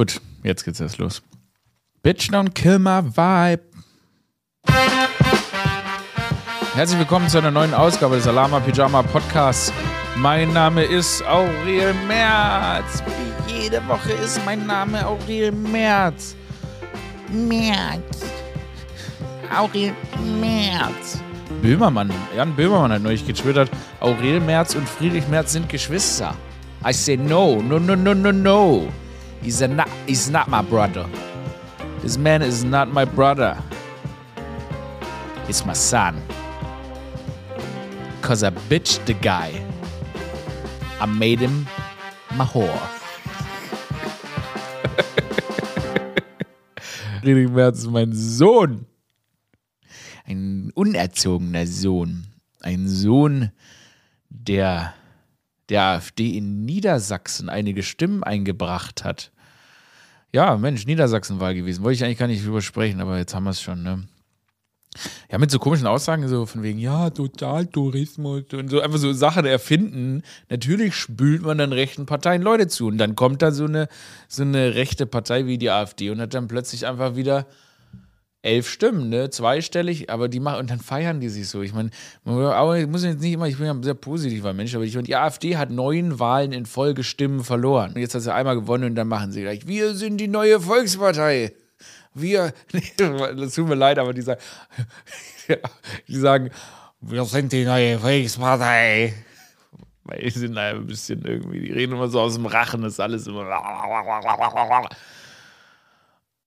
Gut, jetzt geht's erst los. Bitch, don't kill my vibe. Herzlich willkommen zu einer neuen Ausgabe des Alama Pyjama Podcasts. Mein Name ist Aurel Merz. Wie jede Woche ist mein Name Aurel Merz. Merz. Aurel Merz. Böhmermann, Jan Böhmermann hat neulich getwittert, Aurel Merz und Friedrich Merz sind Geschwister. I say no, no, no, no, no, no. He's, a not, he's not my brother. This man is not my brother. It's my son. Cause I bitched the guy. I made him my whore. Friedrich Merz ist mein Sohn. Ein unerzogener Sohn. Ein Sohn, der der AfD in Niedersachsen einige Stimmen eingebracht hat. Ja, Mensch, Niedersachsenwahl gewesen. Wollte ich eigentlich gar nicht drüber sprechen, aber jetzt haben wir es schon, ne? Ja, mit so komischen Aussagen, so von wegen, ja, Totaltourismus und so einfach so Sachen erfinden. Natürlich spült man dann rechten Parteien Leute zu. Und dann kommt da so eine, so eine rechte Partei wie die AfD und hat dann plötzlich einfach wieder elf Stimmen, ne? Zweistellig, aber die machen, und dann feiern die sich so. Ich meine, man muss jetzt nicht immer, ich bin ja ein sehr positiver Mensch, aber ich meine, die AfD hat neun Wahlen in Folge Stimmen verloren. Und jetzt hat sie einmal gewonnen und dann machen sie gleich, wir sind die neue Volkspartei. Wir, das tut mir leid, aber die sagen, die sagen, wir sind die neue Volkspartei. Weil die sind ein bisschen irgendwie, die reden immer so aus dem Rachen, das ist alles immer.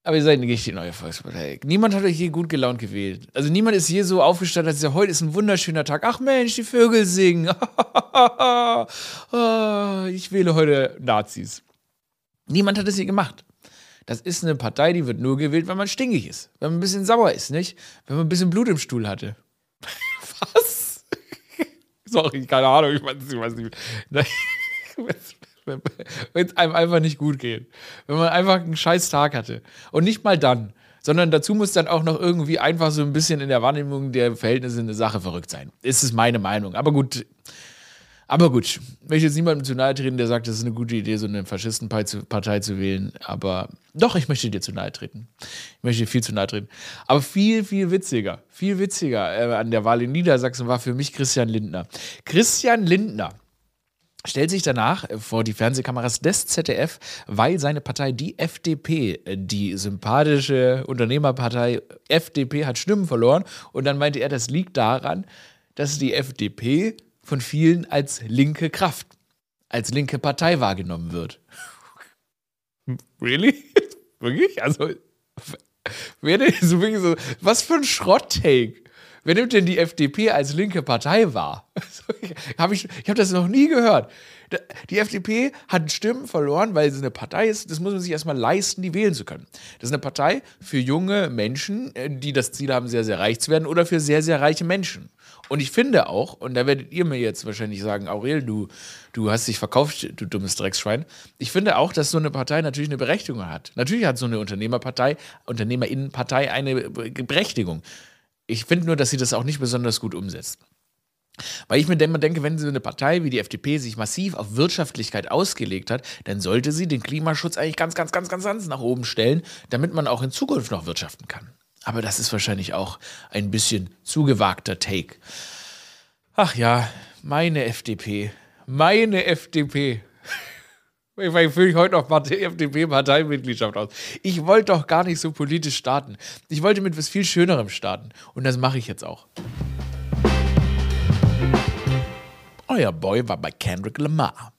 Aber ihr seid nicht die neue Volkspartei. Niemand hat euch hier gut gelaunt gewählt. Also niemand ist hier so aufgestanden, als ja, heute ist ein wunderschöner Tag. Ach Mensch, die Vögel singen. ich wähle heute Nazis. Niemand hat es hier gemacht. Das ist eine Partei, die wird nur gewählt, wenn man stinkig ist. Wenn man ein bisschen sauer ist, nicht? Wenn man ein bisschen Blut im Stuhl hatte. Was? Sorry, keine Ahnung, ich weiß nicht. Wenn es einem einfach nicht gut geht. Wenn man einfach einen scheiß Tag hatte. Und nicht mal dann, sondern dazu muss dann auch noch irgendwie einfach so ein bisschen in der Wahrnehmung der Verhältnisse eine Sache verrückt sein. Ist es meine Meinung. Aber gut. Aber gut, ich möchte jetzt niemandem zu nahe treten, der sagt, das ist eine gute Idee, so eine Faschistenpartei zu wählen. Aber doch, ich möchte dir zu nahe treten. Ich möchte dir viel zu nahe treten. Aber viel, viel witziger, viel witziger äh, an der Wahl in Niedersachsen war für mich Christian Lindner. Christian Lindner stellt sich danach vor die Fernsehkameras des ZDF, weil seine Partei, die FDP, die sympathische Unternehmerpartei FDP, hat Stimmen verloren. Und dann meinte er, das liegt daran, dass die FDP von vielen als linke Kraft, als linke Partei wahrgenommen wird. Really? wirklich? Also, wer denn so, was für ein Schrott-Take? Wer nimmt denn die FDP als linke Partei wahr? hab ich ich habe das noch nie gehört. Die FDP hat Stimmen verloren, weil sie eine Partei ist, das muss man sich erstmal leisten, die wählen zu können. Das ist eine Partei für junge Menschen, äh, die das Ziel haben, sehr, sehr reich zu werden oder für sehr, sehr reiche Menschen. Und ich finde auch, und da werdet ihr mir jetzt wahrscheinlich sagen, Aurel, du, du hast dich verkauft, du dummes Drecksschwein. Ich finde auch, dass so eine Partei natürlich eine Berechtigung hat. Natürlich hat so eine Unternehmerpartei, Unternehmerinnenpartei eine Berechtigung. Ich finde nur, dass sie das auch nicht besonders gut umsetzt. Weil ich mir denke, wenn so eine Partei wie die FDP sich massiv auf Wirtschaftlichkeit ausgelegt hat, dann sollte sie den Klimaschutz eigentlich ganz, ganz, ganz, ganz, ganz nach oben stellen, damit man auch in Zukunft noch wirtschaften kann. Aber das ist wahrscheinlich auch ein bisschen zugewagter Take. Ach ja, meine FDP. Meine FDP. Ich fülle heute noch FDP-Parteimitgliedschaft aus. Ich wollte doch gar nicht so politisch starten. Ich wollte mit was viel Schönerem starten. Und das mache ich jetzt auch. Euer Boy war bei Kendrick Lamar.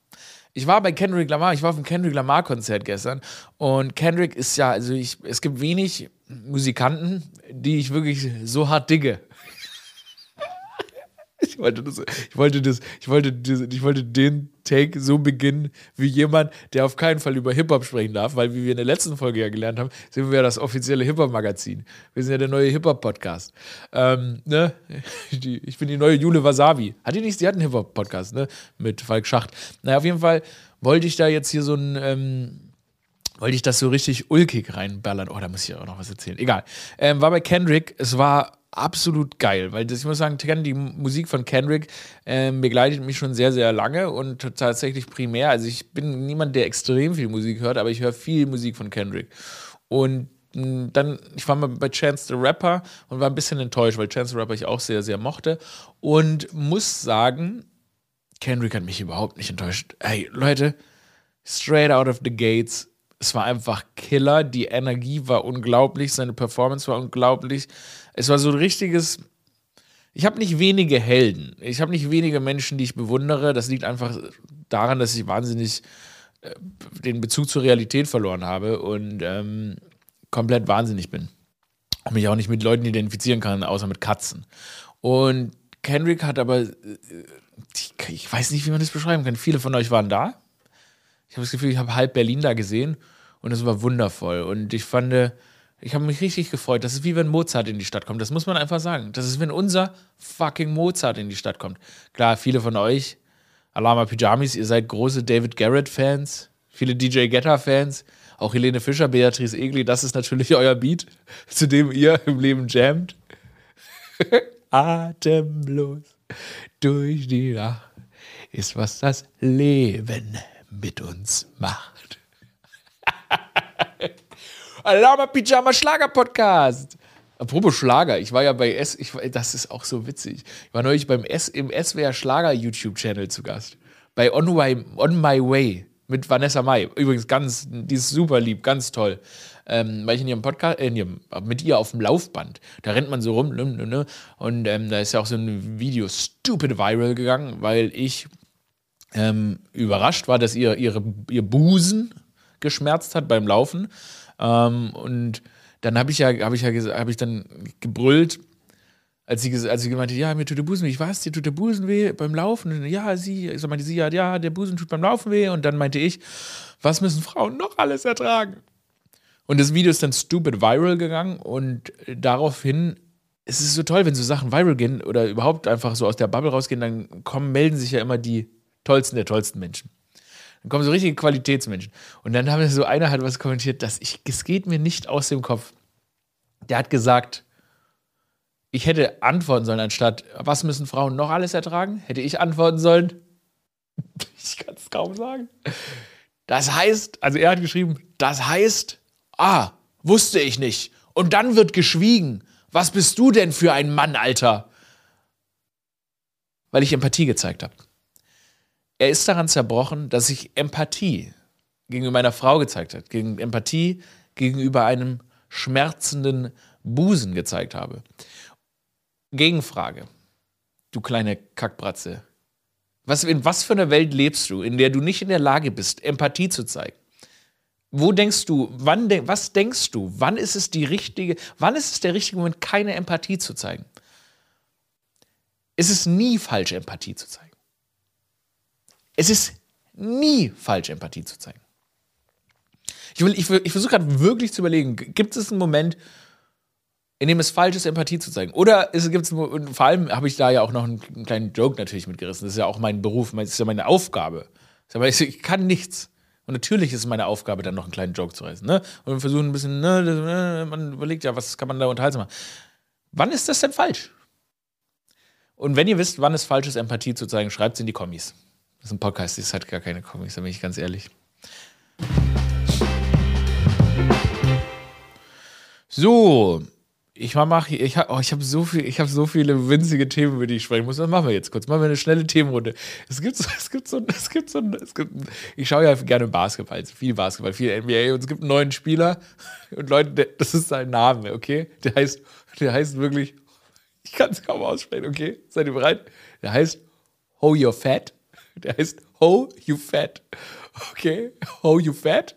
Ich war bei Kendrick Lamar, ich war auf dem Kendrick Lamar-Konzert gestern. Und Kendrick ist ja, also ich, es gibt wenig Musikanten, die ich wirklich so hart digge. Ich wollte das, ich wollte das, ich wollte, das, ich wollte den Take so beginnen wie jemand, der auf keinen Fall über Hip-Hop sprechen darf, weil, wie wir in der letzten Folge ja gelernt haben, sind wir ja das offizielle Hip-Hop-Magazin. Wir sind ja der neue Hip-Hop-Podcast. Ähm, ne? ich bin die neue Jule Wasabi. Hat die nicht? Sie hat einen Hip-Hop-Podcast, ne? Mit Falk Schacht. Naja, auf jeden Fall wollte ich da jetzt hier so ein, ähm, wollte ich das so richtig ulkig reinballern. Oh, da muss ich auch noch was erzählen. Egal. Ähm, war bei Kendrick, es war absolut geil, weil das, ich muss sagen, die Musik von Kendrick ähm, begleitet mich schon sehr, sehr lange und tatsächlich primär. Also ich bin niemand, der extrem viel Musik hört, aber ich höre viel Musik von Kendrick. Und hm, dann, ich war mal bei Chance the Rapper und war ein bisschen enttäuscht, weil Chance the Rapper ich auch sehr, sehr mochte. Und muss sagen, Kendrick hat mich überhaupt nicht enttäuscht. Hey, Leute, straight out of the gates. Es war einfach Killer. Die Energie war unglaublich. Seine Performance war unglaublich. Es war so ein richtiges. Ich habe nicht wenige Helden. Ich habe nicht wenige Menschen, die ich bewundere. Das liegt einfach daran, dass ich wahnsinnig äh, den Bezug zur Realität verloren habe und ähm, komplett wahnsinnig bin. Und mich auch nicht mit Leuten identifizieren kann, außer mit Katzen. Und Kendrick hat aber, äh, ich weiß nicht, wie man das beschreiben kann. Viele von euch waren da. Ich habe das Gefühl, ich habe halb Berlin da gesehen und es war wundervoll. Und ich fand, ich habe mich richtig gefreut. Das ist wie wenn Mozart in die Stadt kommt. Das muss man einfach sagen. Das ist, wenn unser fucking Mozart in die Stadt kommt. Klar, viele von euch, Alama Pyjamis, ihr seid große David Garrett-Fans, viele DJ Getter-Fans, auch Helene Fischer, Beatrice Egli, das ist natürlich euer Beat, zu dem ihr im Leben jammt. Atemlos durch die Nacht ist, was das Leben mit uns macht. Alama Pyjama Schlager Podcast. Apropos Schlager, ich war ja bei S, ich, das ist auch so witzig. Ich war neulich beim S, im SWR Schlager YouTube-Channel zu Gast. Bei On, My, On My Way mit Vanessa Mai. Übrigens ganz, die ist super lieb, ganz toll. Ähm, weil ich in ihrem Podcast, äh, in ihrem, mit ihr auf dem Laufband, da rennt man so rum, ne, ne, ne, und ähm, da ist ja auch so ein Video stupid viral gegangen, weil ich ähm, überrascht war, dass ihr, ihre, ihr Busen geschmerzt hat beim Laufen. Ähm, und dann habe ich ja, habe ich ja, habe ich dann gebrüllt, als sie, als sie gemeint hat, ja, mir tut der Busen weh. Ich weiß, dir tut der Busen weh beim Laufen. Und ja, sie, ich so meinte sie, ja, ja, der Busen tut beim Laufen weh. Und dann meinte ich, was müssen Frauen noch alles ertragen? Und das Video ist dann stupid viral gegangen und daraufhin es ist so toll, wenn so Sachen viral gehen oder überhaupt einfach so aus der Bubble rausgehen, dann kommen, melden sich ja immer die tollsten der tollsten Menschen. Dann kommen so richtige Qualitätsmenschen. Und dann haben so einer halt was kommentiert, dass ich, es geht mir nicht aus dem Kopf. Der hat gesagt, ich hätte antworten sollen, anstatt, was müssen Frauen noch alles ertragen? Hätte ich antworten sollen, ich kann es kaum sagen. Das heißt, also er hat geschrieben, das heißt, ah, wusste ich nicht. Und dann wird geschwiegen. Was bist du denn für ein Mann, Alter? Weil ich Empathie gezeigt habe. Er ist daran zerbrochen, dass ich Empathie gegenüber meiner Frau gezeigt habe, gegen Empathie gegenüber einem schmerzenden Busen gezeigt habe. Gegenfrage. Du kleine Kackbratze. Was, in was für einer Welt lebst du, in der du nicht in der Lage bist, Empathie zu zeigen? Wo denkst du, wann, was denkst du, wann ist es die richtige, wann ist es der richtige Moment, keine Empathie zu zeigen? Es ist nie falsch, Empathie zu zeigen. Es ist nie falsch, Empathie zu zeigen. Ich, ich, ich versuche gerade wirklich zu überlegen, gibt es einen Moment, in dem es falsch ist, Empathie zu zeigen? Oder gibt es, vor allem habe ich da ja auch noch einen, einen, kleinen Joke natürlich mitgerissen. Das ist ja auch mein Beruf, das ist ja meine Aufgabe. Ich kann nichts. Und natürlich ist es meine Aufgabe, dann noch einen kleinen Joke zu reißen. Ne? Und wir versuchen ein bisschen, ne, man überlegt ja, was kann man da unterhalten machen. Wann ist das denn falsch? Und wenn ihr wisst, wann es falsch ist, Empathie zu zeigen, schreibt es in die Kommis. Das ist ein Podcast, das hat gar keine Comics, da bin ich ganz ehrlich. So, ich mache, ich habe oh, hab so viel, ich habe so viele winzige Themen, über die ich sprechen muss. Das machen wir jetzt kurz. Machen wir eine schnelle Themenrunde. Es gibt so, es gibt so, es gibt so, es gibt, ich schaue ja gerne Basketball, viel Basketball, viel NBA und es gibt einen neuen Spieler und Leute, das ist sein Name, okay? Der heißt, der heißt wirklich, ich kann es kaum aussprechen, okay? Seid ihr bereit? Der heißt Ho Your Fat. Der heißt Ho, you fat. Okay, Ho, you fat.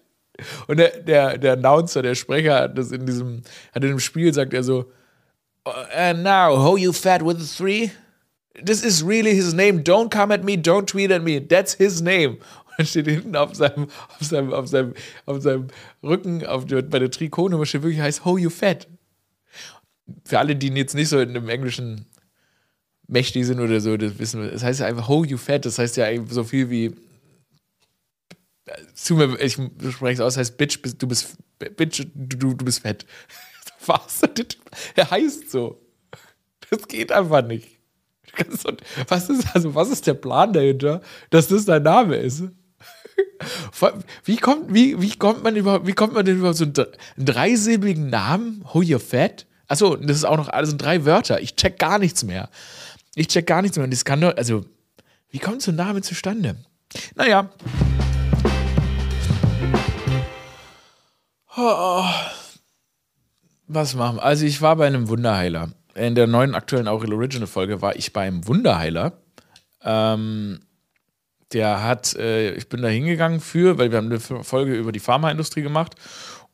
Und der, der, der Announcer, der Sprecher, hat das in diesem, hat in dem Spiel sagt er so, and now, Ho, you fat with a three. This is really his name. Don't come at me, don't tweet at me. That's his name. Und dann steht hinten auf seinem, auf seinem, auf seinem, auf seinem Rücken, auf bei der Trikotnummer steht wirklich heißt Ho, you fat. Für alle, die jetzt nicht so in einem englischen mächtig sind oder so, das wissen wir. Das heißt ja einfach, ho, you fat, das heißt ja so viel wie zu mir, ich spreche es aus, heißt Bitch, du bist Bitch, du, du bist fett. Was? Er heißt so. Das geht einfach nicht. Was ist, also, was ist der Plan dahinter, dass das dein Name ist? Wie kommt, wie, wie kommt man überhaupt, wie kommt man denn überhaupt so einen, dreisilbigen Namen? Who you fat? Achso, das ist auch noch alles drei Wörter. Ich check gar nichts mehr. Ich check gar nichts mehr. Das kann doch, also, wie kommt so ein Name zustande? Naja. Oh. Was machen? Also, ich war bei einem Wunderheiler. In der neuen aktuellen Aurel Original Folge war ich beim Wunderheiler. Ähm, der hat, äh, ich bin da hingegangen für, weil wir haben eine Folge über die Pharmaindustrie gemacht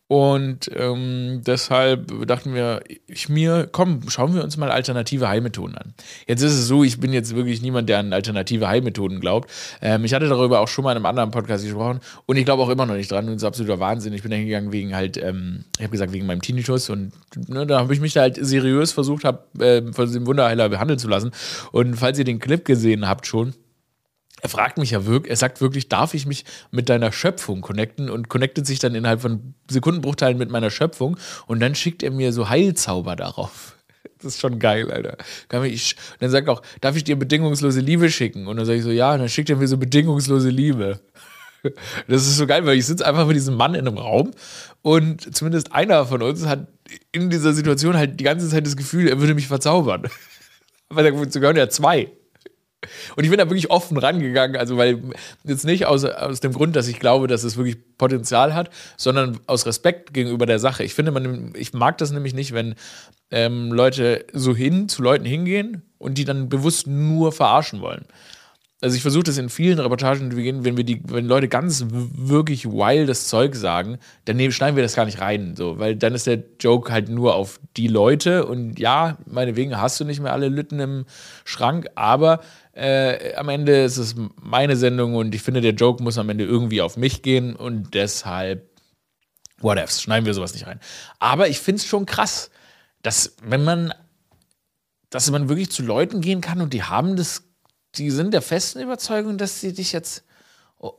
und ähm, deshalb dachten wir, ich mir, komm, schauen wir uns mal alternative Heilmethoden an. Jetzt ist es so, ich bin jetzt wirklich niemand, der an alternative Heilmethoden glaubt. Ähm, ich hatte darüber auch schon mal in einem anderen Podcast gesprochen und ich glaube auch immer noch nicht dran. Und das ist absoluter Wahnsinn. Ich bin da hingegangen wegen halt, ähm, ich habe gesagt, wegen meinem Tinnitus und ne, da habe ich mich da halt seriös versucht, hab, äh, von diesem Wunderheiler behandeln zu lassen. Und falls ihr den Clip gesehen habt schon, er fragt mich ja wirklich, er sagt wirklich, darf ich mich mit deiner Schöpfung connecten und connectet sich dann innerhalb von Sekundenbruchteilen mit meiner Schöpfung und dann schickt er mir so Heilzauber darauf. Das ist schon geil, Alter. Ich, dann sagt er auch, darf ich dir bedingungslose Liebe schicken? Und dann sage ich so, ja, und dann schickt er mir so bedingungslose Liebe. Das ist so geil, weil ich sitze einfach mit diesem Mann in einem Raum und zumindest einer von uns hat in dieser Situation halt die ganze Zeit das Gefühl, er würde mich verzaubern. Aber dazu gehören ja zwei. Und ich bin da wirklich offen rangegangen, also weil jetzt nicht aus, aus dem Grund, dass ich glaube, dass es wirklich Potenzial hat, sondern aus Respekt gegenüber der Sache. Ich finde, man, ich mag das nämlich nicht, wenn ähm, Leute so hin zu Leuten hingehen und die dann bewusst nur verarschen wollen also ich versuche das in vielen Reportagen, wenn wir die, wenn Leute ganz wirklich wildes Zeug sagen, dann schneiden wir das gar nicht rein, so, weil dann ist der Joke halt nur auf die Leute und ja, meinetwegen hast du nicht mehr alle Lütten im Schrank, aber äh, am Ende ist es meine Sendung und ich finde, der Joke muss am Ende irgendwie auf mich gehen und deshalb, whatevs, schneiden wir sowas nicht rein. Aber ich finde es schon krass, dass wenn man, dass man wirklich zu Leuten gehen kann und die haben das die sind der festen Überzeugung, dass sie dich jetzt,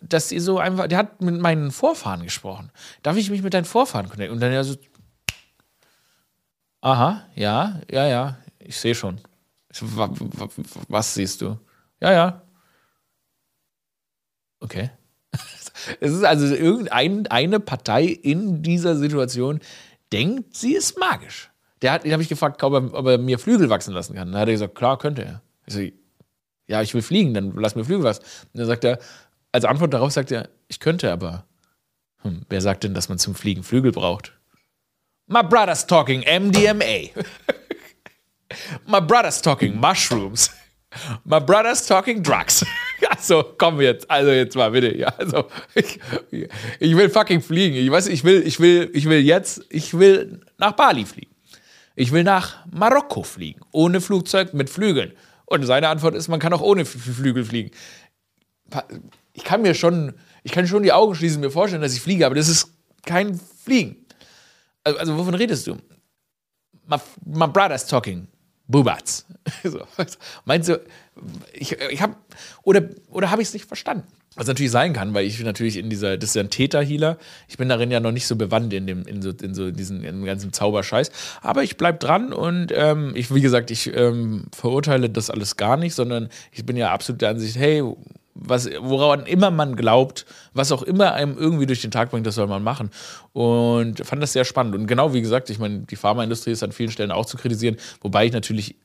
dass sie so einfach, der hat mit meinen Vorfahren gesprochen. Darf ich mich mit deinen Vorfahren connecten? Und dann ja so, aha, ja, ja, ja, ich sehe schon. Was siehst du? Ja, ja. Okay. Es ist also irgendeine Partei in dieser Situation denkt, sie ist magisch. Der hat, den habe ich gefragt, ob er, ob er, mir Flügel wachsen lassen kann. Dann hat er gesagt, klar, könnte er. Ich so, ja, ich will fliegen, dann lass mir Flügel was. Und dann sagt er, als Antwort darauf sagt er, ich könnte aber. Hm, wer sagt denn, dass man zum Fliegen Flügel braucht? My brother's talking MDMA. My brother's talking mushrooms. My brother's talking drugs. Also, komm jetzt, also jetzt mal bitte. Ja, also, ich, ich will fucking fliegen. Ich weiß, ich will, ich will, ich will jetzt, ich will nach Bali fliegen. Ich will nach Marokko fliegen. Ohne Flugzeug, mit Flügeln. Und seine Antwort ist, man kann auch ohne Flügel fliegen. Ich kann mir schon, ich kann schon die Augen schließen, mir vorstellen, dass ich fliege, aber das ist kein Fliegen. Also, also wovon redest du? My, my brother's talking. Bubats. so. Meinst du, ich, ich habe, oder, oder habe ich es nicht verstanden? Was natürlich sein kann, weil ich natürlich in dieser, das ist ja ein Täter-Healer. Ich bin darin ja noch nicht so bewandt in dem, in so, in so diesen in dem ganzen Zauberscheiß. Aber ich bleib dran und ähm, ich, wie gesagt, ich ähm, verurteile das alles gar nicht, sondern ich bin ja absolut der Ansicht, hey, was, woran immer man glaubt, was auch immer einem irgendwie durch den Tag bringt, das soll man machen. Und fand das sehr spannend. Und genau wie gesagt, ich meine, die Pharmaindustrie ist an vielen Stellen auch zu kritisieren, wobei ich natürlich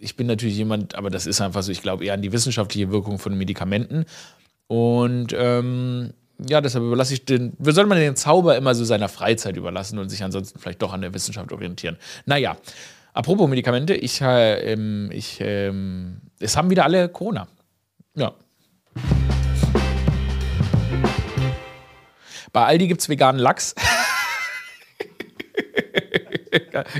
ich bin natürlich jemand, aber das ist einfach so, ich glaube eher an die wissenschaftliche Wirkung von Medikamenten. Und ähm, ja, deshalb überlasse ich den, wie soll man den Zauber immer so seiner Freizeit überlassen und sich ansonsten vielleicht doch an der Wissenschaft orientieren? Naja, apropos Medikamente, ich, äh, ähm, ich, ähm, es haben wieder alle Corona. Ja. Bei Aldi gibt es veganen Lachs.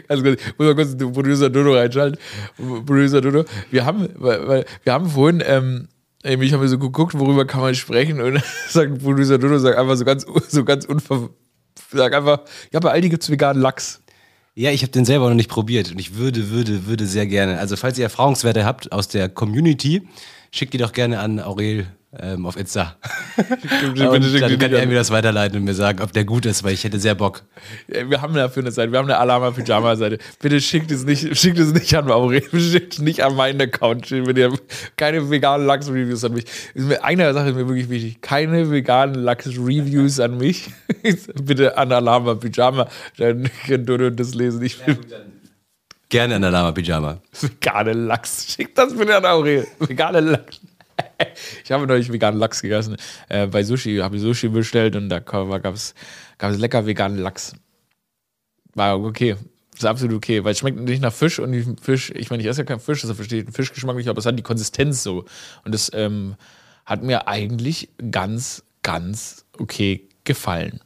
also muss mal kurz Producer Dodo reinschalten. Producer Dodo. Wir haben, wir haben vorhin ähm, ich habe so geguckt, worüber kann man sprechen und sagt Producer Dodo, sagt einfach so ganz, so ganz unver... Sag einfach, ja, bei Aldi gibt es veganen Lachs. Ja, ich habe den selber noch nicht probiert und ich würde, würde, würde sehr gerne. Also falls ihr Erfahrungswerte habt aus der Community, schickt die doch gerne an Aurel ähm, auf Insta. und dann kann er mir das weiterleiten und mir sagen, ob der gut ist, weil ich hätte sehr Bock. Wir haben dafür eine Seite, wir haben eine Alama-Pyjama-Seite. Bitte schickt es nicht, schickt es nicht an Aurel, schickt es nicht an meinen Account. Bitte keine veganen Lachs-Reviews an mich. Eine Sache ist mir wirklich wichtig, keine veganen Lachs-Reviews an mich. Bitte an Alama-Pyjama, dann könnt ihr das lesen. Ich will Gerne an Alama-Pyjama. Vegane Lachs, schickt das bitte an Aurel. Vegane Lachs. ich habe neulich veganen Lachs gegessen. Äh, bei Sushi habe ich Sushi bestellt und da gab es lecker veganen Lachs. War okay. Ist absolut okay, weil es schmeckt nicht nach Fisch und Fisch, ich meine, ich esse ja keinen Fisch, das verstehe ich den Fischgeschmack nicht, aber es hat die Konsistenz so. Und das ähm, hat mir eigentlich ganz, ganz okay gefallen.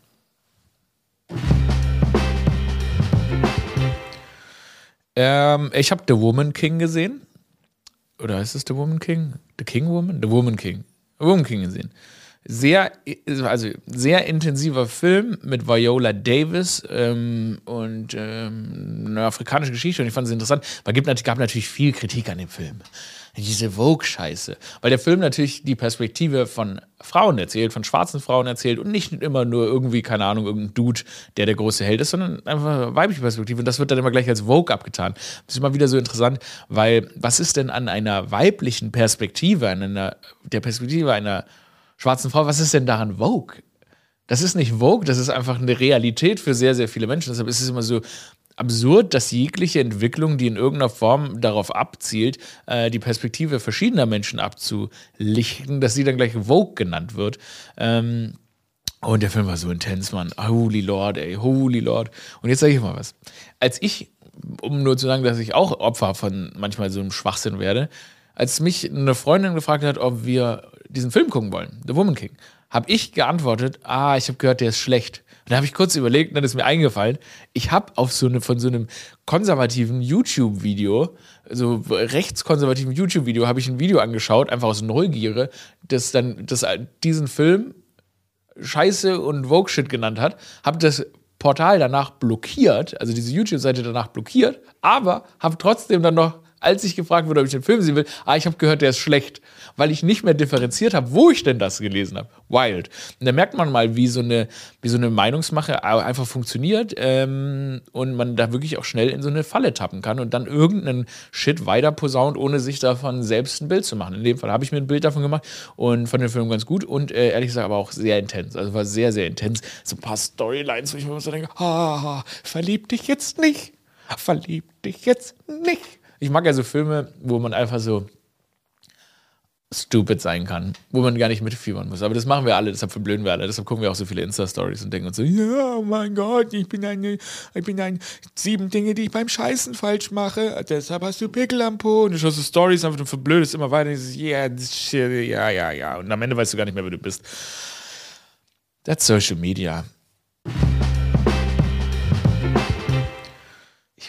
Ähm, ich habe The Woman King gesehen oder heißt es The Woman King? The King Woman? The Woman King. The Woman King gesehen. Sehr, also sehr intensiver Film mit Viola Davis ähm, und ähm, eine afrikanische Geschichte und ich fand es interessant, es gab natürlich viel Kritik an dem Film diese Vogue-Scheiße. Weil der Film natürlich die Perspektive von Frauen erzählt, von schwarzen Frauen erzählt und nicht immer nur irgendwie, keine Ahnung, irgendein Dude, der der große Held ist, sondern einfach weibliche Perspektive. Und das wird dann immer gleich als Vogue abgetan. Das ist immer wieder so interessant, weil was ist denn an einer weiblichen Perspektive, an einer, der Perspektive einer schwarzen Frau, was ist denn daran Vogue? Das ist nicht Vogue, das ist einfach eine Realität für sehr, sehr viele Menschen. Deshalb ist es immer so absurd, dass jegliche Entwicklung, die in irgendeiner Form darauf abzielt, äh, die Perspektive verschiedener Menschen abzulichten, dass sie dann gleich Vogue genannt wird. Ähm, und der Film war so intens, Mann. Holy Lord, ey, holy Lord. Und jetzt sage ich mal was. Als ich, um nur zu sagen, dass ich auch Opfer von manchmal so einem Schwachsinn werde, als mich eine Freundin gefragt hat, ob wir diesen Film gucken wollen, The Woman King, habe ich geantwortet, ah, ich habe gehört, der ist schlecht. Und da habe ich kurz überlegt, und dann ist mir eingefallen, ich habe auf so eine, von so einem konservativen YouTube-Video, so rechtskonservativen YouTube-Video, habe ich ein Video angeschaut, einfach aus Neugierde, das dann das, diesen Film Scheiße und Vogue-Shit genannt hat, habe das Portal danach blockiert, also diese YouTube-Seite danach blockiert, aber habe trotzdem dann noch als ich gefragt wurde, ob ich den Film sehen will, ah, ich habe gehört, der ist schlecht, weil ich nicht mehr differenziert habe, wo ich denn das gelesen habe. Wild. Und da merkt man mal, wie so eine, wie so eine Meinungsmache einfach funktioniert ähm, und man da wirklich auch schnell in so eine Falle tappen kann und dann irgendeinen Shit weiter posaunt, ohne sich davon selbst ein Bild zu machen. In dem Fall habe ich mir ein Bild davon gemacht und von dem Film ganz gut und äh, ehrlich gesagt aber auch sehr intens. Also war sehr, sehr intens. So ein paar Storylines, wo ich mir so denke, ah, verlieb dich jetzt nicht. Verlieb dich jetzt nicht. Ich mag ja so Filme, wo man einfach so stupid sein kann, wo man gar nicht mitfiebern muss. Aber das machen wir alle, deshalb verblöden wir alle. Deshalb gucken wir auch so viele Insta-Stories und denken uns so, ja, oh mein Gott, ich bin eine, ich bin ein sieben Dinge, die ich beim Scheißen falsch mache. Deshalb hast du Pickel am Po. Und du schaust so Stories einfach und verblödest immer weiter. Ja, ja, ja. Und am Ende weißt du gar nicht mehr, wer du bist. That's Social Media.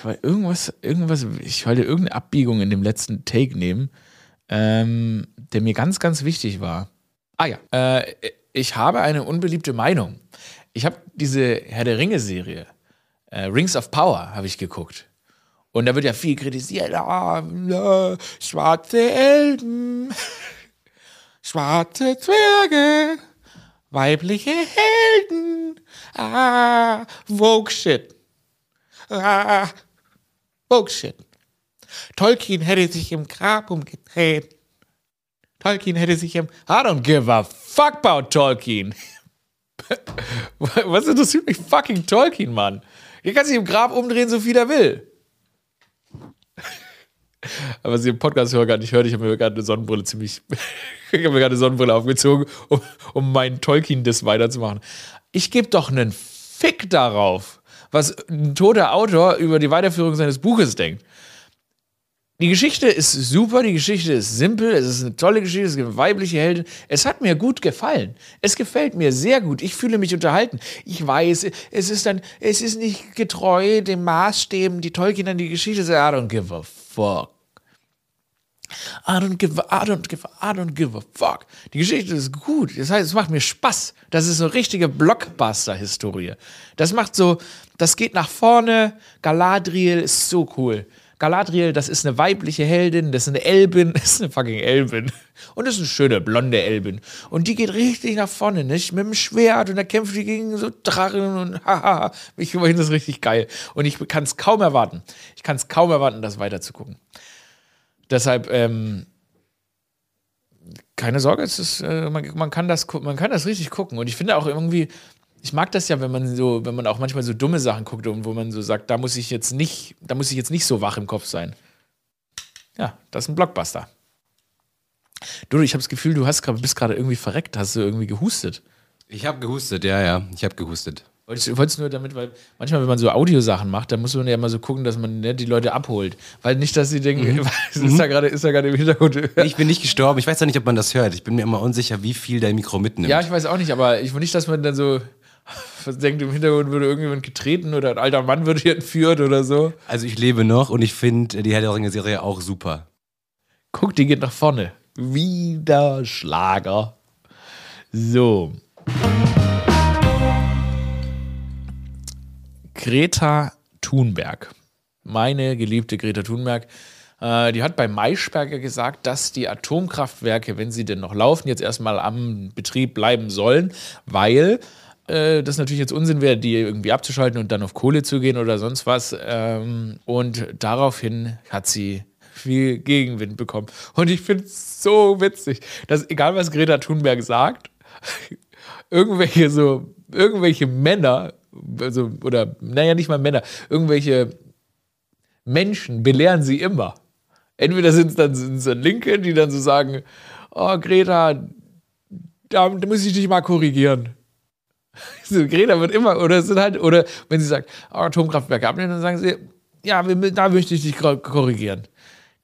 ich wollte irgendwas, irgendwas, ich wollte irgendeine Abbiegung in dem letzten Take nehmen, ähm, der mir ganz, ganz wichtig war. Ah ja, äh, ich habe eine unbeliebte Meinung. Ich habe diese Herr der Ringe-Serie, äh, Rings of Power, habe ich geguckt. Und da wird ja viel kritisiert. Ah, ah, schwarze Elben, schwarze Zwerge, weibliche Helden, ah, Vogue-Shit. Ah, Bullshit. Tolkien hätte sich im Grab umgedreht. Tolkien hätte sich im. I don't give a fuck about Tolkien. Was interessiert mich fucking Tolkien, Mann? Ihr kann sich im Grab umdrehen, so viel er will. Aber was ihr im Podcast hören gar nicht hört, ich habe mir gerade eine Sonnenbrille ziemlich. ich habe mir gerade eine Sonnenbrille aufgezogen, um, um meinen Tolkien-Diss weiterzumachen. Ich gebe doch einen Fick darauf, was ein toter Autor über die Weiterführung seines Buches denkt. Die Geschichte ist super, die Geschichte ist simpel, es ist eine tolle Geschichte, es gibt weibliche Helden. Es hat mir gut gefallen. Es gefällt mir sehr gut. Ich fühle mich unterhalten. Ich weiß, es ist dann, es ist nicht getreu den Maßstäben, die Tolkien an die Geschichte sagt. I don't give a fuck. I don't give a, I don't give a, I don't give a fuck. Die Geschichte ist gut. Das heißt, es macht mir Spaß. Das ist so eine richtige Blockbuster-Historie. Das macht so, das geht nach vorne. Galadriel ist so cool. Galadriel, das ist eine weibliche Heldin, das ist eine Elbin, das ist eine fucking Elbin. Und das ist eine schöne blonde Elbin. Und die geht richtig nach vorne, nicht? Mit dem Schwert und da kämpft die gegen so Drachen und haha. ich finde das richtig geil. Und ich kann es kaum erwarten. Ich kann es kaum erwarten, das weiterzugucken. Deshalb, ähm, keine Sorge, ist, äh, man, man, kann das, man kann das richtig gucken. Und ich finde auch irgendwie, ich mag das ja, wenn man so, wenn man auch manchmal so dumme Sachen guckt und wo man so sagt, da muss ich jetzt nicht, da muss ich jetzt nicht so wach im Kopf sein. Ja, das ist ein Blockbuster. Du, ich habe das Gefühl, du hast grad, bist gerade irgendwie verreckt, hast du irgendwie gehustet. Ich habe gehustet, ja, ja, ich habe gehustet. Wolltest, wolltest nur damit, weil manchmal, wenn man so Audiosachen macht, dann muss man ja mal so gucken, dass man ne, die Leute abholt. Weil nicht, dass sie denken, mhm. ist mhm. da gerade ist da gerade im Hintergrund. Ich bin nicht gestorben. Ich weiß ja nicht, ob man das hört. Ich bin mir immer unsicher, wie viel dein Mikro mitnimmt. Ja, ich weiß auch nicht, aber ich will nicht, dass man dann so denkt, im Hintergrund würde irgendjemand getreten oder ein alter Mann würde hier entführt oder so. Also ich lebe noch und ich finde die Herr der Ringe-Serie auch super. Guck, die geht nach vorne. Wieder Schlager. So. Greta Thunberg, meine geliebte Greta Thunberg, äh, die hat bei Maischberger gesagt, dass die Atomkraftwerke, wenn sie denn noch laufen, jetzt erstmal am Betrieb bleiben sollen, weil äh, das natürlich jetzt Unsinn wäre, die irgendwie abzuschalten und dann auf Kohle zu gehen oder sonst was. Ähm, und daraufhin hat sie viel Gegenwind bekommen. Und ich finde es so witzig, dass egal was Greta Thunberg sagt, irgendwelche so, irgendwelche Männer also, oder, naja, nicht mal Männer, irgendwelche Menschen belehren sie immer. Entweder sind es dann, sind's Linke, die dann so sagen, oh, Greta, da, da muss ich dich mal korrigieren. So, Greta wird immer, oder es sind halt, oder wenn sie sagt, Atomkraftwerke ablehnen, dann sagen sie, ja, da möchte ich dich korrigieren.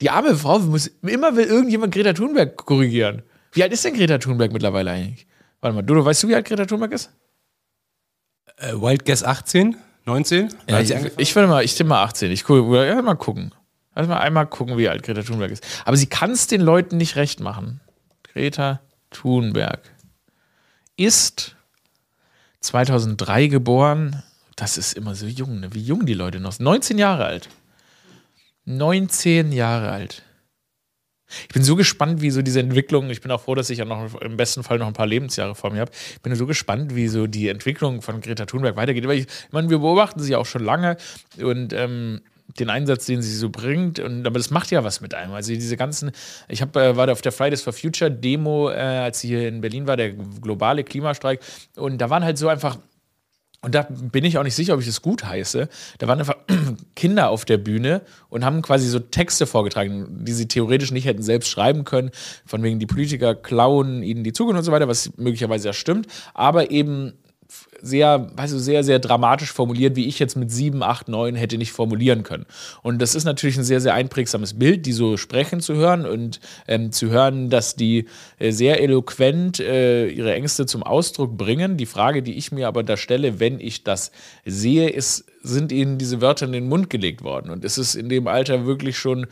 Die arme Frau muss, immer will irgendjemand Greta Thunberg korrigieren. Wie alt ist denn Greta Thunberg mittlerweile eigentlich? Warte mal, Dodo, weißt du, wie alt Greta Thunberg ist? Äh, Wild Guess 18? 19? Ja, ich, ich würde mal, ich stimme mal 18. Ich gucke, ja, mal gucken. Lass mal einmal gucken, wie alt Greta Thunberg ist. Aber sie kann es den Leuten nicht recht machen. Greta Thunberg ist 2003 geboren. Das ist immer so jung, ne? wie jung die Leute noch sind. 19 Jahre alt. 19 Jahre alt. Ich bin so gespannt, wie so diese Entwicklung, ich bin auch froh, dass ich ja noch im besten Fall noch ein paar Lebensjahre vor mir habe. Ich bin so gespannt, wie so die Entwicklung von Greta Thunberg weitergeht. Weil ich, ich meine, wir beobachten sie auch schon lange und ähm, den Einsatz, den sie so bringt. Und, aber das macht ja was mit einem. Also diese ganzen, ich hab, äh, war da auf der Fridays for Future Demo, äh, als sie hier in Berlin war, der globale Klimastreik. Und da waren halt so einfach und da bin ich auch nicht sicher, ob ich das gut heiße. Da waren einfach Kinder auf der Bühne und haben quasi so Texte vorgetragen, die sie theoretisch nicht hätten selbst schreiben können. Von wegen die Politiker klauen ihnen die Zukunft und so weiter, was möglicherweise ja stimmt. Aber eben sehr, weißt du, sehr, sehr dramatisch formuliert, wie ich jetzt mit sieben, acht, neun hätte nicht formulieren können. Und das ist natürlich ein sehr, sehr einprägsames Bild, die so sprechen zu hören und ähm, zu hören, dass die äh, sehr eloquent äh, ihre Ängste zum Ausdruck bringen. Die Frage, die ich mir aber da stelle, wenn ich das sehe, ist, sind ihnen diese Wörter in den Mund gelegt worden? Und ist es in dem Alter wirklich schon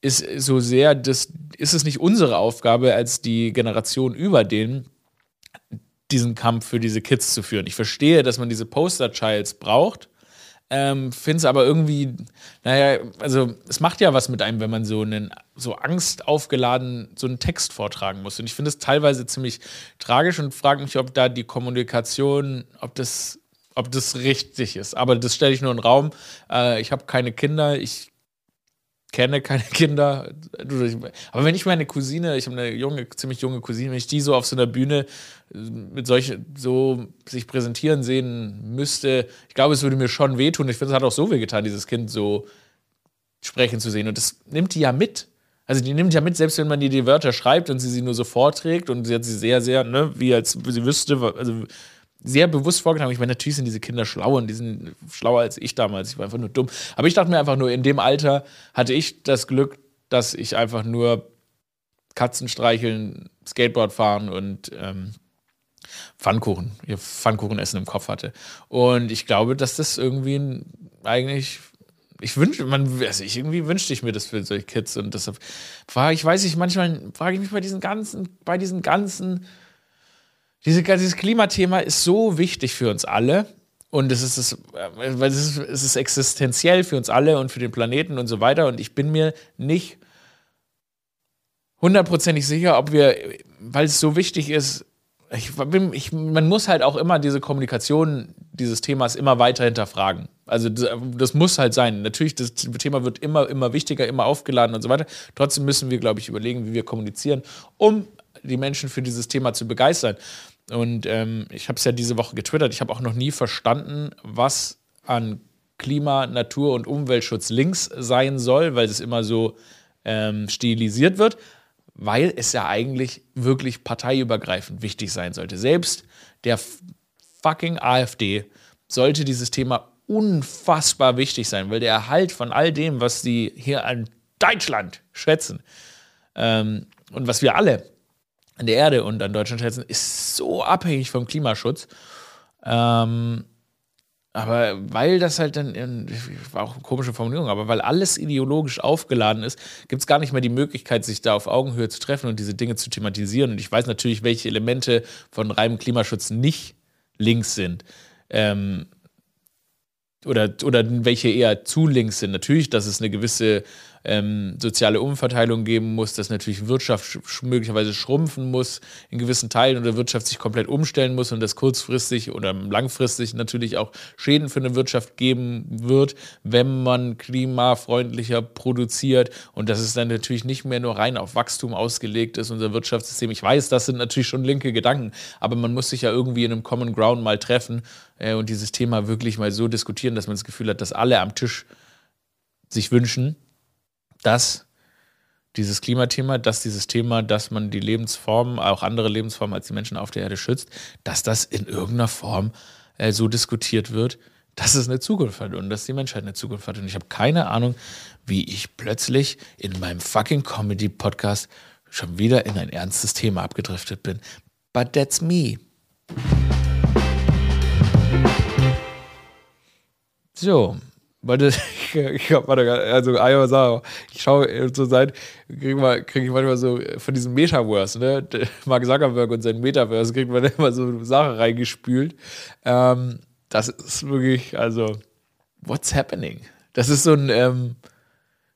ist so sehr, das ist es nicht unsere Aufgabe als die Generation über denen, diesen Kampf für diese Kids zu führen. Ich verstehe, dass man diese Poster-Childs braucht, ähm, finde es aber irgendwie, naja, also es macht ja was mit einem, wenn man so einen so Angst aufgeladen so einen Text vortragen muss. Und ich finde es teilweise ziemlich tragisch und frage mich, ob da die Kommunikation, ob das, ob das richtig ist. Aber das stelle ich nur in den Raum. Äh, ich habe keine Kinder, ich kenne keine Kinder. Aber wenn ich meine Cousine, ich habe eine junge, ziemlich junge Cousine, wenn ich die so auf so einer Bühne äh, mit solch so sich präsentieren sehen müsste, ich glaube, es würde mir schon wehtun. Ich finde, es hat auch so wehgetan, dieses Kind so sprechen zu sehen. Und das nimmt die ja mit. Also die nimmt ja mit, selbst wenn man ihr die Wörter schreibt und sie sie nur so vorträgt und sie hat sie sehr, sehr, ne, wie als sie wüsste, also sehr bewusst vorgetragen. Ich meine, natürlich sind diese Kinder schlau und die sind schlauer als ich damals. Ich war einfach nur dumm. Aber ich dachte mir einfach nur, in dem Alter hatte ich das Glück, dass ich einfach nur Katzen streicheln, Skateboard fahren und ähm, Pfannkuchen, ihr Pfannkuchen essen im Kopf hatte. Und ich glaube, dass das irgendwie eigentlich ich wünsche, man, also ich irgendwie wünschte ich mir das für solche Kids und deshalb frage ich, weiß ich, manchmal frage ich mich bei diesen ganzen, bei diesen ganzen diese, dieses Klimathema ist so wichtig für uns alle. Und es ist, äh, es ist, es ist existenziell für uns alle und für den Planeten und so weiter. Und ich bin mir nicht hundertprozentig sicher, ob wir, weil es so wichtig ist, ich, ich, man muss halt auch immer diese Kommunikation dieses Themas immer weiter hinterfragen. Also das, das, muss halt sein. Natürlich, das Thema wird immer, immer wichtiger, immer aufgeladen und so weiter. Trotzdem müssen wir, glaube ich, überlegen, wie wir kommunizieren, um die Menschen für dieses Thema zu begeistern. Und ähm, ich habe es ja diese Woche getwittert. Ich habe auch noch nie verstanden, was an Klima, Natur und Umweltschutz links sein soll, weil es immer so ähm, stilisiert wird weil es ja eigentlich wirklich parteiübergreifend wichtig sein sollte. Selbst der fucking AfD sollte dieses Thema unfassbar wichtig sein, weil der Erhalt von all dem, was sie hier an Deutschland schätzen ähm, und was wir alle der Erde und an Deutschland schätzen, ist so abhängig vom Klimaschutz. Ähm, aber weil das halt dann, war auch eine komische Formulierung, aber weil alles ideologisch aufgeladen ist, gibt es gar nicht mehr die Möglichkeit, sich da auf Augenhöhe zu treffen und diese Dinge zu thematisieren. Und ich weiß natürlich, welche Elemente von reinem Klimaschutz nicht links sind. Ähm, oder, oder welche eher zu links sind. Natürlich, dass es eine gewisse ähm, soziale Umverteilung geben muss, dass natürlich Wirtschaft sch möglicherweise schrumpfen muss in gewissen Teilen oder Wirtschaft sich komplett umstellen muss und das kurzfristig oder langfristig natürlich auch Schäden für eine Wirtschaft geben wird, wenn man klimafreundlicher produziert und dass es dann natürlich nicht mehr nur rein auf Wachstum ausgelegt ist, unser Wirtschaftssystem. Ich weiß, das sind natürlich schon linke Gedanken, aber man muss sich ja irgendwie in einem Common Ground mal treffen äh, und dieses Thema wirklich mal so diskutieren, dass man das Gefühl hat, dass alle am Tisch sich wünschen, dass dieses Klimathema, dass dieses Thema, dass man die Lebensformen, auch andere Lebensformen als die Menschen auf der Erde schützt, dass das in irgendeiner Form äh, so diskutiert wird, dass es eine Zukunft hat und dass die Menschheit eine Zukunft hat. Und ich habe keine Ahnung, wie ich plötzlich in meinem fucking Comedy-Podcast schon wieder in ein ernstes Thema abgedriftet bin. But that's me. So, das, ich, ich hab, warte, also eine Sache, ich schaue zur Seite, kriege krieg ich manchmal so von diesem Metaverse, ne? Mark Zuckerberg und sein Metaverse kriegt man immer so Sachen reingespült. Ähm, das ist wirklich, also, what's happening? Das ist so ein, ähm,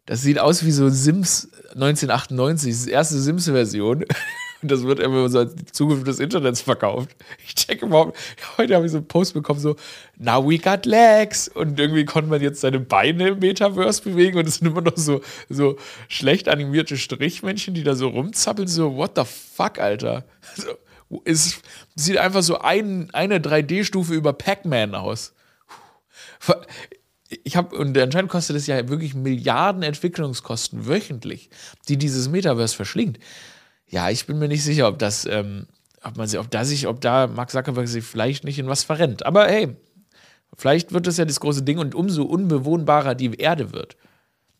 das sieht aus wie so Sims 1998, das erste Sims-Version. Und das wird immer so als Zukunft des Internets verkauft. Ich check überhaupt, heute habe ich so einen Post bekommen, so, now we got legs. Und irgendwie konnte man jetzt seine Beine im Metaverse bewegen und es sind immer noch so, so schlecht animierte Strichmännchen, die da so rumzappeln, so, what the fuck, Alter. So, es sieht einfach so ein, eine 3D-Stufe über Pac-Man aus. Ich habe, und anscheinend kostet es ja wirklich Milliarden Entwicklungskosten wöchentlich, die dieses Metaverse verschlingt ja, ich bin mir nicht sicher, ob das, ähm, ob man sich, ob da sich, ob da Mark Zuckerberg sich vielleicht nicht in was verrennt. Aber hey, vielleicht wird das ja das große Ding und umso unbewohnbarer die Erde wird,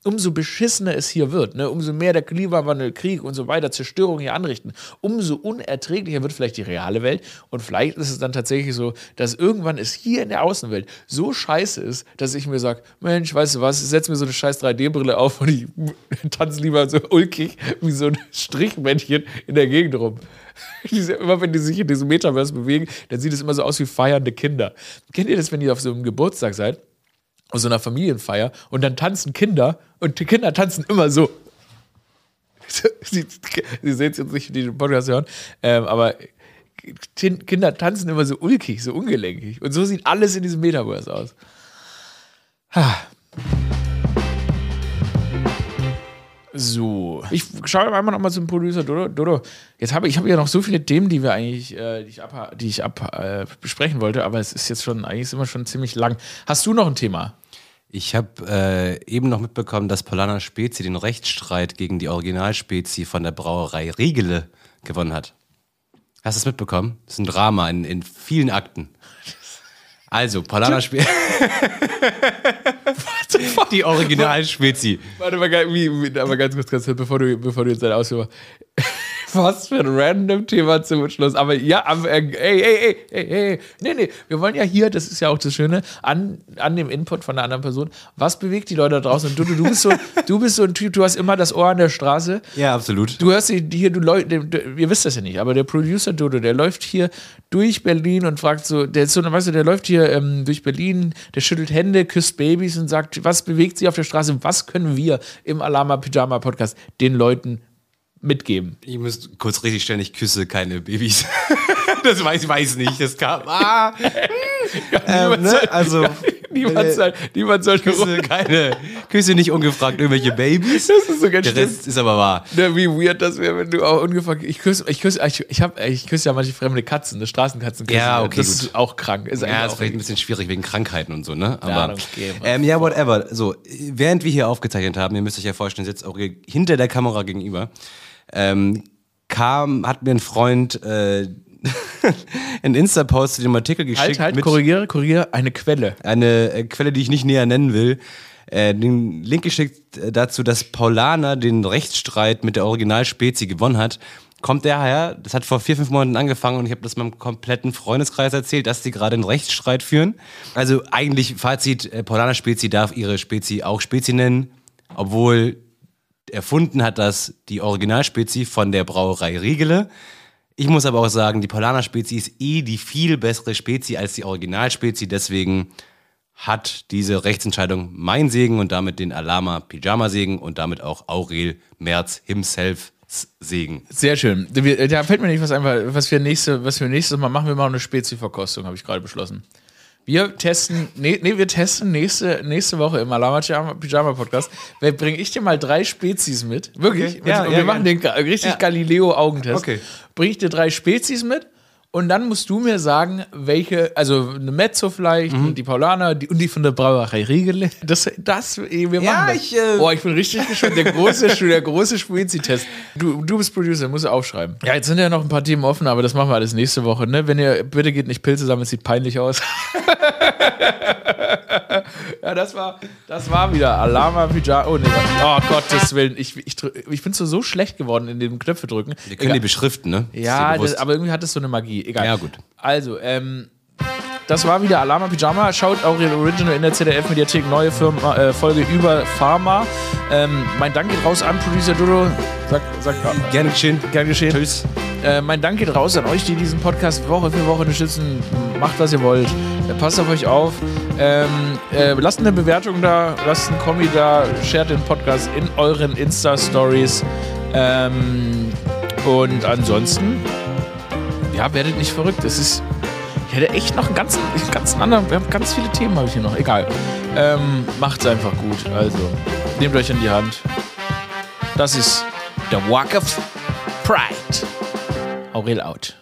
umso beschissener es hier wird, ne, umso mehr der Klimawandel, Krieg und so weiter, Zerstörung hier anrichten, umso unerträglicher wird vielleicht die reale Welt. Und vielleicht ist es dann tatsächlich so, dass irgendwann es hier in der Außenwelt so scheiße ist, dass ich mir sage, Mensch, weißt du was, setz mir so eine scheiß 3D-Brille auf und ich tanze lieber so ulkig wie so ein Strichmännchen in der Gegend rum. immer wenn die sich in diesem Metaverse bewegen, dann sieht es immer so aus wie feiernde Kinder. Kennt ihr das, wenn ihr auf so einem Geburtstag seid? Aus so einer Familienfeier und dann tanzen Kinder und die Kinder tanzen immer so. Sie, Sie sehen es jetzt nicht, die den Podcast hören, ähm, aber Kinder tanzen immer so ulkig, so ungelenkig. Und so sieht alles in diesem Metaverse aus. Ha. So, ich schaue einmal nochmal zum Producer Dodo. Dodo. Jetzt habe ich habe ja noch so viele Themen, die wir eigentlich, äh, die ich ab, die ich ab äh, besprechen wollte, aber es ist jetzt schon eigentlich ist immer schon ziemlich lang. Hast du noch ein Thema? Ich habe äh, eben noch mitbekommen, dass Polana Spezi den Rechtsstreit gegen die Originalspezi von der Brauerei Riegele gewonnen hat. Hast du es mitbekommen? Das ist ein Drama in, in vielen Akten. Also, Polana Spezi. die Originalspezi. Warte mal, wie, aber ganz kurz, ganz kurz, bevor du, bevor du jetzt deine Ausführung Was für ein random Thema zum Schluss. Aber ja, aber, äh, ey, ey, ey, ey, ey, nee, nee, wir wollen ja hier, das ist ja auch das Schöne, an, an dem Input von der anderen Person, was bewegt die Leute da draußen? Und du, du, du, bist so, du bist so ein Typ, du hast immer das Ohr an der Straße. Ja, absolut. Du hörst hier, du Leute, ihr wisst das ja nicht, aber der Producer Dodo, der läuft hier durch Berlin und fragt so, der ist so, weißt du, der läuft hier ähm, durch Berlin, der schüttelt Hände, küsst Babys und sagt, was bewegt sie auf der Straße? Was können wir im Alama Pyjama Podcast den Leuten mitgeben? Ich muss kurz richtig stellen, ich küsse keine Babys. das weiß ich weiß nicht. Das kam. Ah. ähm, ne? Also. Niemand äh, soll, niemand soll Küsse, keine, küsse nicht ungefragt irgendwelche Babys. Das ist so ganz Der. Rest ist aber wahr. Ne, wie weird das wäre, wenn du auch ungefragt. Ich küsse, ich küsse, ich, ich, hab, ich küsse ja manche fremde Katzen, eine Straßenkatzen. küssen. Ja, okay, Das gut. ist auch krank. Ist Ja, ist vielleicht ein bisschen schwierig wegen Krankheiten und so, ne? Ja, Aber, okay, ähm, ja, whatever. So, während wir hier aufgezeichnet haben, ihr müsst euch ja vorstellen, sitzt auch hinter der Kamera gegenüber, ähm, kam, hat mir ein Freund äh, einen Insta-Post zu dem Artikel geschickt Halt, halt, mit korrigiere, korrigiere, eine Quelle. eine äh, Quelle, die ich nicht näher nennen will, äh, den Link geschickt äh, dazu, dass Paulaner den Rechtsstreit mit der Originalspezi gewonnen hat. Kommt daher, das hat vor vier, fünf Monaten angefangen und ich habe das meinem kompletten Freundeskreis erzählt, dass die gerade einen Rechtsstreit führen. Also eigentlich Fazit, äh, Paulaner Spezi darf ihre Spezi auch Spezi nennen, obwohl erfunden hat das die Originalspezi von der Brauerei Riegele. Ich muss aber auch sagen, die Paulaner Spezi ist eh die viel bessere Spezi als die Originalspezi, deswegen hat diese Rechtsentscheidung mein Segen und damit den Alama Pyjama Segen und damit auch Aurel Merz himself Segen. Sehr schön. Da fällt mir nicht was ein, was wir, nächste, was wir nächstes Mal machen. Wir machen eine Spezi-Verkostung, habe ich gerade beschlossen. Wir testen, nee, nee, wir testen nächste, nächste Woche im Alama Pyjama- Podcast. Bringe ich dir mal drei Spezies mit. Wirklich. Okay. Ja, wir ja, machen den richtig Ja. Galileo-Augentest. Okay. Bring ich dir drei Spezies mit und dann musst du mir sagen, welche, also eine Mezzo vielleicht, Mhm. die Paulaner die, und die von der Brauerei Riegele. Das, das, wir machen Ja, das. ich, äh, oh, ich bin richtig gespannt. Der große, der große Spezi-Test. Du, du bist Producer, musst du aufschreiben. Ja, jetzt sind ja noch ein paar Themen offen, aber das machen wir alles nächste Woche. Ne? Wenn ihr, bitte geht nicht Pilze sammeln, es sieht peinlich aus. ja, das war, das war wieder Alama Pyjama. Oh, nee, oh Gottes Willen. Ich, ich, ich bin so, so schlecht geworden in dem Knöpfe drücken. Wir können die beschriften, ne? Ja, das, aber irgendwie hat das so eine Magie. Egal. Ja, gut. Also, ähm, das war wieder Alama Pyjama. Schaut auch ihr Original in der ZDF-Mediathek, neue Firma, äh, Folge über Pharma. Ähm, mein Dank geht raus an Producer Dodo. Sag, sag, Gerne geschehen. gern geschehen. Tschüss. Äh, mein Dank geht raus an euch, die diesen Podcast Woche für Woche unterstützen. Macht, was ihr wollt. Äh, passt auf euch auf. Ähm, äh, lasst eine Bewertung da, lasst einen Kommi da, shared den Podcast in euren Insta-Stories. Ähm, und ansonsten, ja, werdet nicht verrückt. Es ist. Ich hätte echt noch einen ganzen, ganzen anderen. Wir haben ganz viele Themen, habe ich hier noch. Egal. Ähm, macht's einfach gut. Also, nehmt euch in die Hand. Das ist der Walk of Pride. Aurel out.